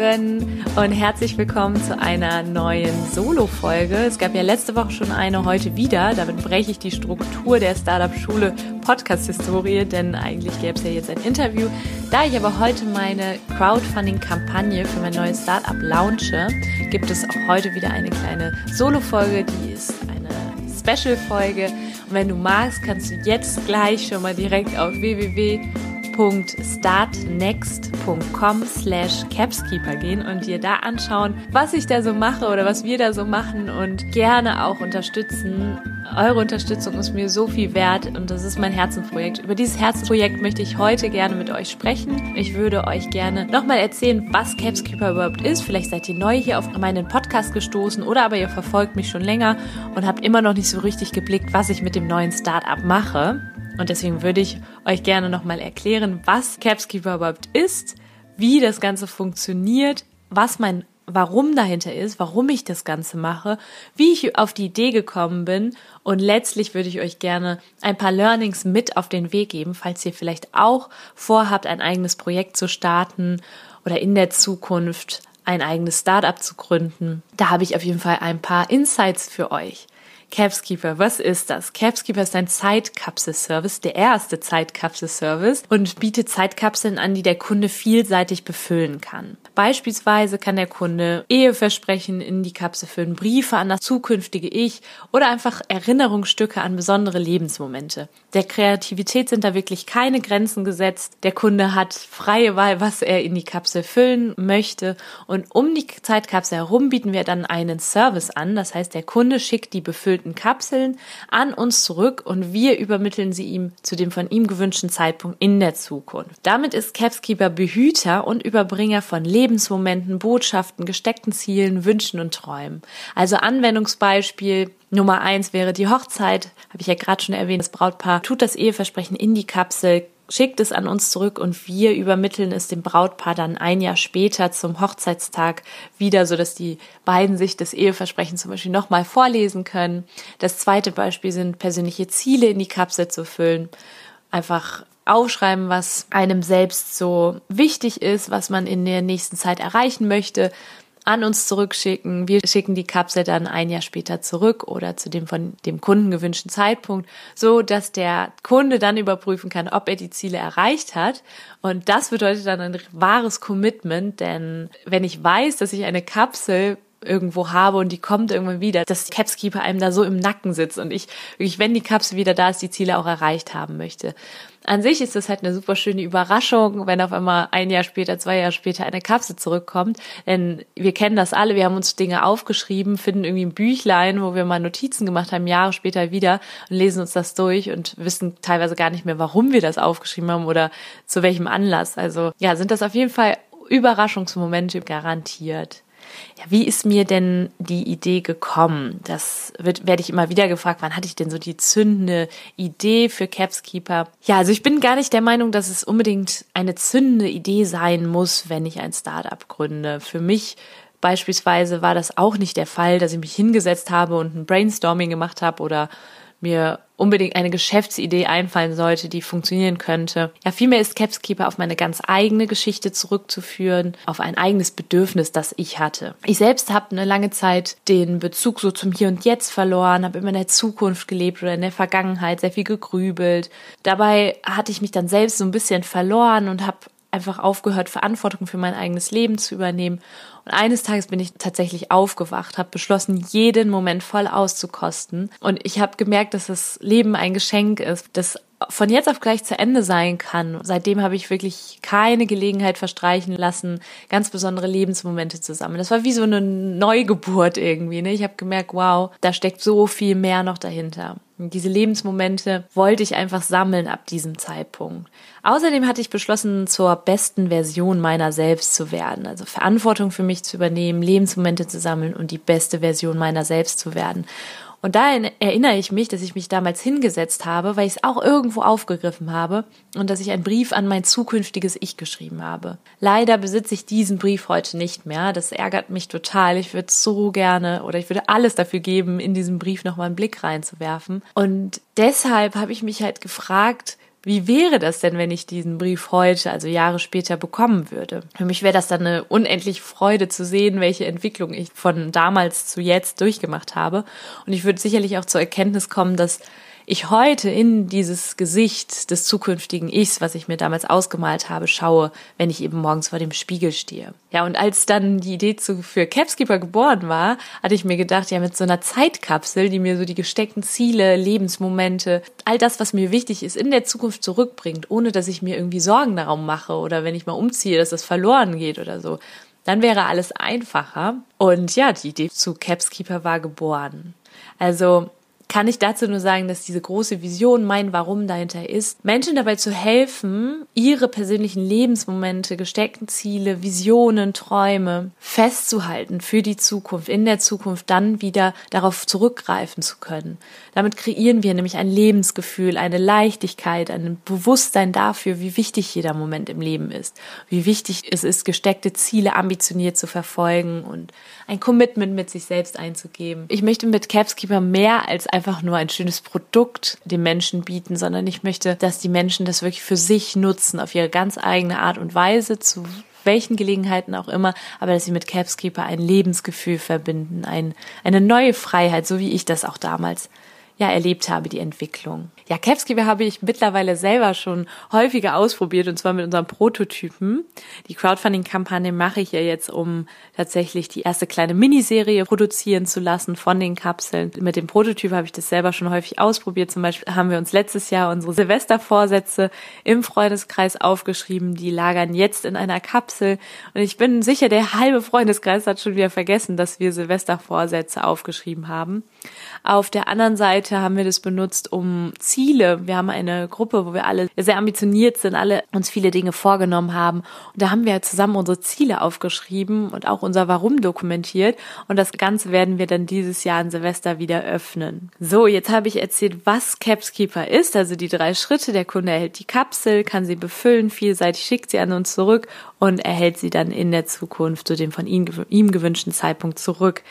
und herzlich willkommen zu einer neuen Solo-Folge. Es gab ja letzte Woche schon eine, heute wieder. Damit breche ich die Struktur der Startup-Schule Podcast-Historie, denn eigentlich gäbe es ja jetzt ein Interview. Da ich aber heute meine Crowdfunding-Kampagne für mein neues Startup launche, gibt es auch heute wieder eine kleine Solo-Folge, die ist eine Special-Folge. Und wenn du magst, kannst du jetzt gleich schon mal direkt auf www www.startnext.com slash capskeeper gehen und dir da anschauen, was ich da so mache oder was wir da so machen und gerne auch unterstützen. Eure Unterstützung ist mir so viel wert und das ist mein Herzensprojekt. Über dieses Herzensprojekt möchte ich heute gerne mit euch sprechen. Ich würde euch gerne nochmal erzählen, was Capskeeper überhaupt ist. Vielleicht seid ihr neu hier auf meinen Podcast gestoßen oder aber ihr verfolgt mich schon länger und habt immer noch nicht so richtig geblickt, was ich mit dem neuen Startup mache. Und deswegen würde ich euch gerne nochmal erklären, was Capskeeper überhaupt ist, wie das Ganze funktioniert, was mein warum dahinter ist, warum ich das Ganze mache, wie ich auf die Idee gekommen bin und letztlich würde ich euch gerne ein paar Learnings mit auf den Weg geben, falls ihr vielleicht auch vorhabt, ein eigenes Projekt zu starten oder in der Zukunft ein eigenes Startup zu gründen. Da habe ich auf jeden Fall ein paar Insights für euch. Capskeeper, was ist das? Capskeeper ist ein Zeitkapsel-Service, der erste Zeitkapsel-Service und bietet Zeitkapseln an, die der Kunde vielseitig befüllen kann. Beispielsweise kann der Kunde Eheversprechen in die Kapsel füllen, Briefe an das zukünftige Ich oder einfach Erinnerungsstücke an besondere Lebensmomente. Der Kreativität sind da wirklich keine Grenzen gesetzt. Der Kunde hat freie Wahl, was er in die Kapsel füllen möchte. Und um die Zeitkapsel herum bieten wir dann einen Service an. Das heißt, der Kunde schickt die befüllten gefüllten Kapseln an uns zurück und wir übermitteln sie ihm zu dem von ihm gewünschten Zeitpunkt in der Zukunft. Damit ist Capskeeper Behüter und Überbringer von Lebensmomenten, Botschaften, gesteckten Zielen, Wünschen und Träumen. Also Anwendungsbeispiel Nummer eins wäre die Hochzeit, habe ich ja gerade schon erwähnt. Das Brautpaar tut das Eheversprechen in die Kapsel, schickt es an uns zurück und wir übermitteln es dem Brautpaar dann ein Jahr später zum Hochzeitstag wieder, so dass die beiden sich das Eheversprechen zum Beispiel nochmal vorlesen können. Das zweite Beispiel sind persönliche Ziele in die Kapsel zu füllen. Einfach aufschreiben, was einem selbst so wichtig ist, was man in der nächsten Zeit erreichen möchte an uns zurückschicken. Wir schicken die Kapsel dann ein Jahr später zurück oder zu dem von dem Kunden gewünschten Zeitpunkt, so dass der Kunde dann überprüfen kann, ob er die Ziele erreicht hat. Und das bedeutet dann ein wahres Commitment, denn wenn ich weiß, dass ich eine Kapsel irgendwo habe und die kommt irgendwann wieder, dass Capskeeper einem da so im Nacken sitzt und ich wirklich, wenn die Kapsel wieder da ist, die Ziele auch erreicht haben möchte. An sich ist das halt eine super schöne Überraschung, wenn auf einmal ein Jahr später, zwei Jahre später eine Kapsel zurückkommt. Denn wir kennen das alle, wir haben uns Dinge aufgeschrieben, finden irgendwie ein Büchlein, wo wir mal Notizen gemacht haben, Jahre später wieder und lesen uns das durch und wissen teilweise gar nicht mehr, warum wir das aufgeschrieben haben oder zu welchem Anlass. Also ja, sind das auf jeden Fall Überraschungsmomente garantiert. Ja, wie ist mir denn die Idee gekommen? Das wird, werde ich immer wieder gefragt, wann hatte ich denn so die zündende Idee für Capskeeper? Ja, also ich bin gar nicht der Meinung, dass es unbedingt eine zündende Idee sein muss, wenn ich ein Startup gründe. Für mich beispielsweise war das auch nicht der Fall, dass ich mich hingesetzt habe und ein Brainstorming gemacht habe oder mir unbedingt eine Geschäftsidee einfallen sollte, die funktionieren könnte. Ja, vielmehr ist Capskeeper auf meine ganz eigene Geschichte zurückzuführen, auf ein eigenes Bedürfnis, das ich hatte. Ich selbst habe eine lange Zeit den Bezug so zum Hier und Jetzt verloren, habe immer in der Zukunft gelebt oder in der Vergangenheit sehr viel gegrübelt. Dabei hatte ich mich dann selbst so ein bisschen verloren und habe einfach aufgehört, Verantwortung für mein eigenes Leben zu übernehmen. Und eines Tages bin ich tatsächlich aufgewacht, habe beschlossen, jeden Moment voll auszukosten. Und ich habe gemerkt, dass das Leben ein Geschenk ist, das von jetzt auf gleich zu Ende sein kann. Seitdem habe ich wirklich keine Gelegenheit verstreichen lassen, ganz besondere Lebensmomente zusammen. Das war wie so eine Neugeburt irgendwie. Ne? Ich habe gemerkt, wow, da steckt so viel mehr noch dahinter. Und diese Lebensmomente wollte ich einfach sammeln ab diesem Zeitpunkt. Außerdem hatte ich beschlossen, zur besten Version meiner selbst zu werden. Also Verantwortung für mich zu übernehmen, Lebensmomente zu sammeln und die beste Version meiner selbst zu werden. Und da erinnere ich mich, dass ich mich damals hingesetzt habe, weil ich es auch irgendwo aufgegriffen habe und dass ich einen Brief an mein zukünftiges Ich geschrieben habe. Leider besitze ich diesen Brief heute nicht mehr. Das ärgert mich total. Ich würde so gerne oder ich würde alles dafür geben, in diesen Brief nochmal einen Blick reinzuwerfen. Und deshalb habe ich mich halt gefragt, wie wäre das denn, wenn ich diesen Brief heute, also Jahre später, bekommen würde? Für mich wäre das dann eine unendliche Freude zu sehen, welche Entwicklung ich von damals zu jetzt durchgemacht habe. Und ich würde sicherlich auch zur Erkenntnis kommen, dass ich heute in dieses Gesicht des zukünftigen Ichs, was ich mir damals ausgemalt habe, schaue, wenn ich eben morgens vor dem Spiegel stehe. Ja, und als dann die Idee zu, für Capskeeper geboren war, hatte ich mir gedacht, ja, mit so einer Zeitkapsel, die mir so die gesteckten Ziele, Lebensmomente, all das, was mir wichtig ist, in der Zukunft zurückbringt, ohne dass ich mir irgendwie Sorgen darum mache oder wenn ich mal umziehe, dass das verloren geht oder so. Dann wäre alles einfacher. Und ja, die Idee zu Capskeeper war geboren. Also kann ich dazu nur sagen, dass diese große Vision, mein Warum dahinter ist, Menschen dabei zu helfen, ihre persönlichen Lebensmomente, gesteckten Ziele, Visionen, Träume festzuhalten für die Zukunft, in der Zukunft dann wieder darauf zurückgreifen zu können. Damit kreieren wir nämlich ein Lebensgefühl, eine Leichtigkeit, ein Bewusstsein dafür, wie wichtig jeder Moment im Leben ist, wie wichtig es ist, gesteckte Ziele ambitioniert zu verfolgen und ein Commitment mit sich selbst einzugeben. Ich möchte mit Capskeeper mehr als einfach nur ein schönes Produkt den Menschen bieten, sondern ich möchte, dass die Menschen das wirklich für sich nutzen, auf ihre ganz eigene Art und Weise, zu welchen Gelegenheiten auch immer, aber dass sie mit Capskeeper ein Lebensgefühl verbinden, ein, eine neue Freiheit, so wie ich das auch damals ja erlebt habe, die Entwicklung. Ja, Capskeeper habe ich mittlerweile selber schon häufiger ausprobiert und zwar mit unserem Prototypen. Die Crowdfunding-Kampagne mache ich ja jetzt, um tatsächlich die erste kleine Miniserie produzieren zu lassen von den Kapseln. Mit dem Prototyp habe ich das selber schon häufig ausprobiert. Zum Beispiel haben wir uns letztes Jahr unsere Silvestervorsätze im Freundeskreis aufgeschrieben. Die lagern jetzt in einer Kapsel und ich bin sicher, der halbe Freundeskreis hat schon wieder vergessen, dass wir Silvestervorsätze aufgeschrieben haben. Auf der anderen Seite haben wir das benutzt, um Ziele. Wir haben eine Gruppe, wo wir alle sehr ambitioniert sind, alle uns viele Dinge vorgenommen haben. Und da haben wir zusammen unsere Ziele aufgeschrieben und auch unser Warum dokumentiert. Und das Ganze werden wir dann dieses Jahr an Silvester wieder öffnen. So, jetzt habe ich erzählt, was Capskeeper ist, also die drei Schritte. Der Kunde erhält die Kapsel, kann sie befüllen, vielseitig schickt sie an uns zurück und erhält sie dann in der Zukunft zu dem von ihm gewünschten Zeitpunkt zurück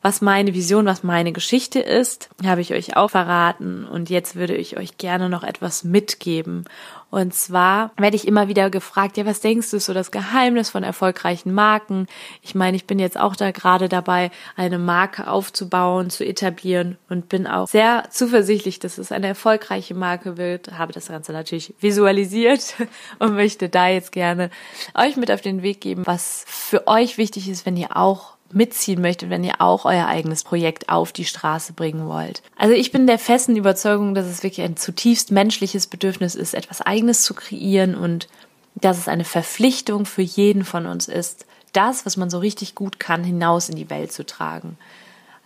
was meine Vision, was meine Geschichte ist, habe ich euch auch verraten. Und jetzt würde ich euch gerne noch etwas mitgeben. Und zwar werde ich immer wieder gefragt, ja, was denkst du, ist so das Geheimnis von erfolgreichen Marken? Ich meine, ich bin jetzt auch da gerade dabei, eine Marke aufzubauen, zu etablieren und bin auch sehr zuversichtlich, dass es eine erfolgreiche Marke wird. Habe das Ganze natürlich visualisiert und möchte da jetzt gerne euch mit auf den Weg geben, was für euch wichtig ist, wenn ihr auch mitziehen möchtet, wenn ihr auch euer eigenes Projekt auf die Straße bringen wollt. Also ich bin der festen Überzeugung, dass es wirklich ein zutiefst menschliches Bedürfnis ist, etwas eigenes zu kreieren und dass es eine Verpflichtung für jeden von uns ist, das, was man so richtig gut kann, hinaus in die Welt zu tragen.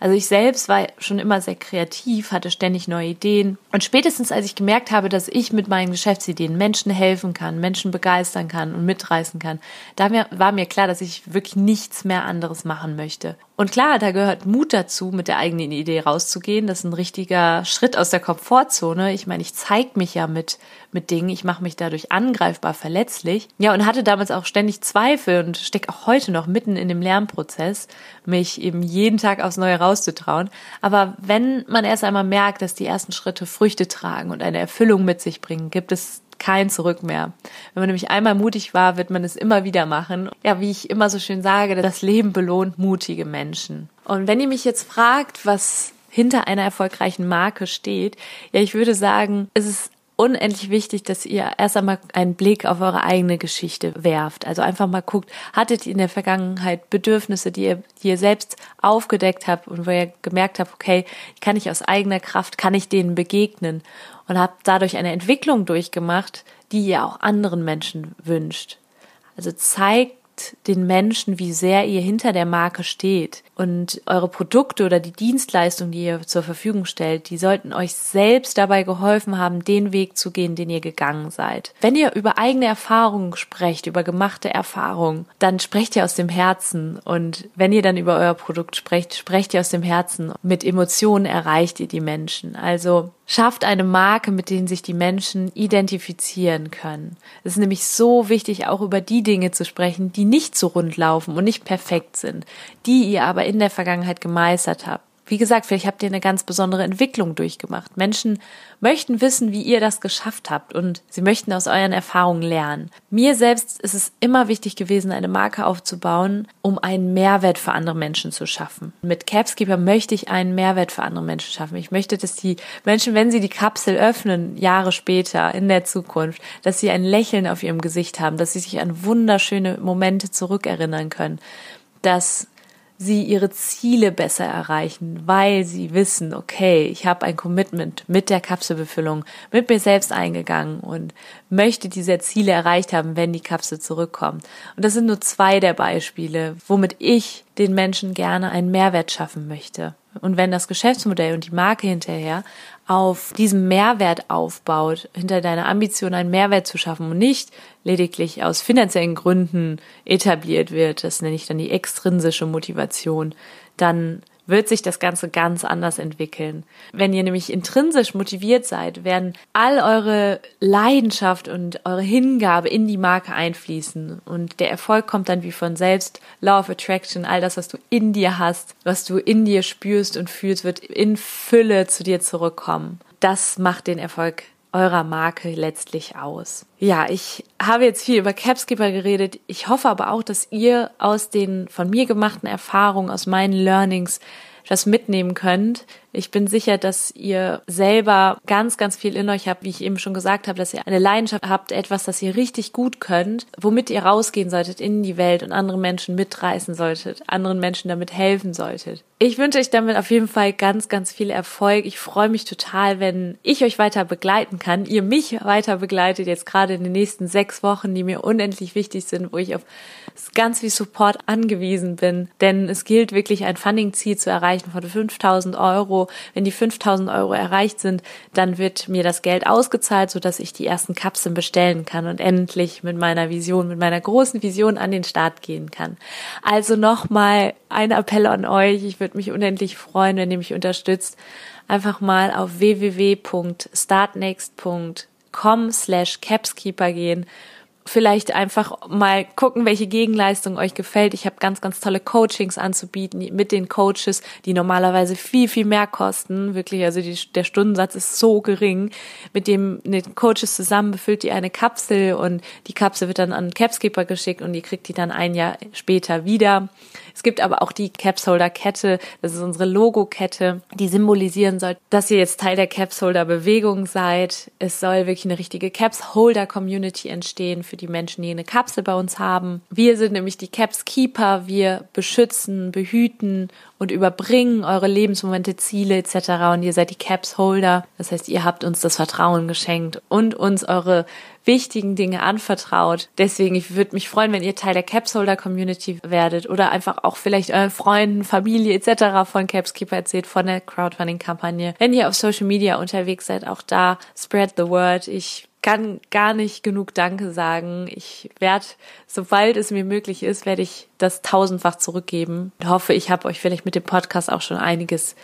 Also ich selbst war schon immer sehr kreativ, hatte ständig neue Ideen. Und spätestens als ich gemerkt habe, dass ich mit meinen Geschäftsideen Menschen helfen kann, Menschen begeistern kann und mitreißen kann, da war mir klar, dass ich wirklich nichts mehr anderes machen möchte. Und klar, da gehört Mut dazu, mit der eigenen Idee rauszugehen. Das ist ein richtiger Schritt aus der Komfortzone. Ich meine, ich zeige mich ja mit, mit Dingen, ich mache mich dadurch angreifbar, verletzlich. Ja, und hatte damals auch ständig Zweifel und stecke auch heute noch mitten in dem Lernprozess, mich eben jeden Tag aufs Neue rauszutrauen. Aber wenn man erst einmal merkt, dass die ersten Schritte Früchte tragen und eine Erfüllung mit sich bringen, gibt es kein Zurück mehr. Wenn man nämlich einmal mutig war, wird man es immer wieder machen. Ja, wie ich immer so schön sage, das Leben belohnt mutige Menschen. Und wenn ihr mich jetzt fragt, was hinter einer erfolgreichen Marke steht, ja, ich würde sagen, es ist unendlich wichtig, dass ihr erst einmal einen Blick auf eure eigene Geschichte werft. Also einfach mal guckt, hattet ihr in der Vergangenheit Bedürfnisse, die ihr, die ihr selbst aufgedeckt habt und wo ihr gemerkt habt, okay, kann ich aus eigener Kraft, kann ich denen begegnen und habt dadurch eine Entwicklung durchgemacht, die ihr auch anderen Menschen wünscht. Also zeigt den Menschen, wie sehr ihr hinter der Marke steht. Und eure Produkte oder die Dienstleistung, die ihr zur Verfügung stellt, die sollten euch selbst dabei geholfen haben, den Weg zu gehen, den ihr gegangen seid. Wenn ihr über eigene Erfahrungen sprecht, über gemachte Erfahrungen, dann sprecht ihr aus dem Herzen. Und wenn ihr dann über euer Produkt sprecht, sprecht ihr aus dem Herzen. Mit Emotionen erreicht ihr die Menschen. Also schafft eine Marke, mit denen sich die Menschen identifizieren können. Es ist nämlich so wichtig, auch über die Dinge zu sprechen, die nicht so rund laufen und nicht perfekt sind, die ihr aber in der Vergangenheit gemeistert habt. Wie gesagt, vielleicht habt ihr eine ganz besondere Entwicklung durchgemacht. Menschen möchten wissen, wie ihr das geschafft habt und sie möchten aus euren Erfahrungen lernen. Mir selbst ist es immer wichtig gewesen, eine Marke aufzubauen, um einen Mehrwert für andere Menschen zu schaffen. Mit Capskeeper möchte ich einen Mehrwert für andere Menschen schaffen. Ich möchte, dass die Menschen, wenn sie die Kapsel öffnen, Jahre später in der Zukunft, dass sie ein Lächeln auf ihrem Gesicht haben, dass sie sich an wunderschöne Momente zurückerinnern können, dass sie ihre Ziele besser erreichen, weil sie wissen, okay, ich habe ein Commitment mit der Kapselbefüllung, mit mir selbst eingegangen und möchte diese Ziele erreicht haben, wenn die Kapsel zurückkommt. Und das sind nur zwei der Beispiele, womit ich den Menschen gerne einen Mehrwert schaffen möchte. Und wenn das Geschäftsmodell und die Marke hinterher auf diesem Mehrwert aufbaut, hinter deiner Ambition einen Mehrwert zu schaffen und nicht lediglich aus finanziellen Gründen etabliert wird, das nenne ich dann die extrinsische Motivation, dann wird sich das Ganze ganz anders entwickeln. Wenn ihr nämlich intrinsisch motiviert seid, werden all eure Leidenschaft und eure Hingabe in die Marke einfließen und der Erfolg kommt dann wie von selbst. Law of Attraction, all das, was du in dir hast, was du in dir spürst und fühlst, wird in Fülle zu dir zurückkommen. Das macht den Erfolg eurer Marke letztlich aus. Ja, ich habe jetzt viel über Capskipper geredet. Ich hoffe aber auch, dass ihr aus den von mir gemachten Erfahrungen, aus meinen Learnings das mitnehmen könnt, ich bin sicher, dass ihr selber ganz, ganz viel in euch habt, wie ich eben schon gesagt habe, dass ihr eine Leidenschaft habt, etwas, das ihr richtig gut könnt, womit ihr rausgehen solltet in die Welt und andere Menschen mitreißen solltet, anderen Menschen damit helfen solltet. Ich wünsche euch damit auf jeden Fall ganz, ganz viel Erfolg. Ich freue mich total, wenn ich euch weiter begleiten kann, ihr mich weiter begleitet, jetzt gerade in den nächsten sechs Wochen, die mir unendlich wichtig sind, wo ich auf ganz viel Support angewiesen bin. Denn es gilt wirklich ein Funding-Ziel zu erreichen von 5000 Euro wenn die 5000 Euro erreicht sind, dann wird mir das Geld ausgezahlt, sodass ich die ersten Kapseln bestellen kann und endlich mit meiner Vision, mit meiner großen Vision an den Start gehen kann. Also nochmal ein Appell an euch. Ich würde mich unendlich freuen, wenn ihr mich unterstützt. Einfach mal auf www.startnext.com slash capskeeper gehen vielleicht einfach mal gucken, welche Gegenleistung euch gefällt. Ich habe ganz, ganz tolle Coachings anzubieten mit den Coaches, die normalerweise viel, viel mehr kosten. Wirklich, also die, der Stundensatz ist so gering. Mit dem mit Coaches zusammen befüllt ihr eine Kapsel und die Kapsel wird dann an Capskeeper geschickt und ihr kriegt die dann ein Jahr später wieder. Es gibt aber auch die Capsholder Kette, das ist unsere Logo-Kette, die symbolisieren soll, dass ihr jetzt Teil der Capsholder Bewegung seid. Es soll wirklich eine richtige Capsholder Community entstehen für die Menschen, die eine Kapsel bei uns haben. Wir sind nämlich die Caps Keeper. Wir beschützen, behüten und überbringen eure Lebensmomente, Ziele etc. Und ihr seid die Caps Holder. Das heißt, ihr habt uns das Vertrauen geschenkt und uns eure wichtigen Dinge anvertraut. Deswegen, ich würde mich freuen, wenn ihr Teil der Capsholder Community werdet oder einfach auch vielleicht euren Freunden, Familie etc. von Capskeeper erzählt, von der Crowdfunding-Kampagne. Wenn ihr auf Social Media unterwegs seid, auch da spread the word. Ich kann gar nicht genug Danke sagen. Ich werde, sobald es mir möglich ist, werde ich das tausendfach zurückgeben. Ich hoffe, ich habe euch vielleicht mit dem Podcast auch schon einiges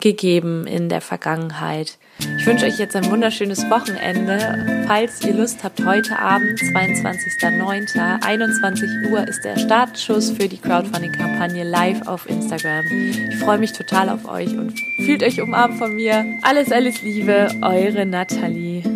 gegeben in der Vergangenheit. Ich wünsche euch jetzt ein wunderschönes Wochenende. Falls ihr Lust habt, heute Abend, 22.09., 21 Uhr ist der Startschuss für die Crowdfunding-Kampagne live auf Instagram. Ich freue mich total auf euch und fühlt euch umarmt von mir. Alles, alles Liebe, eure Nathalie.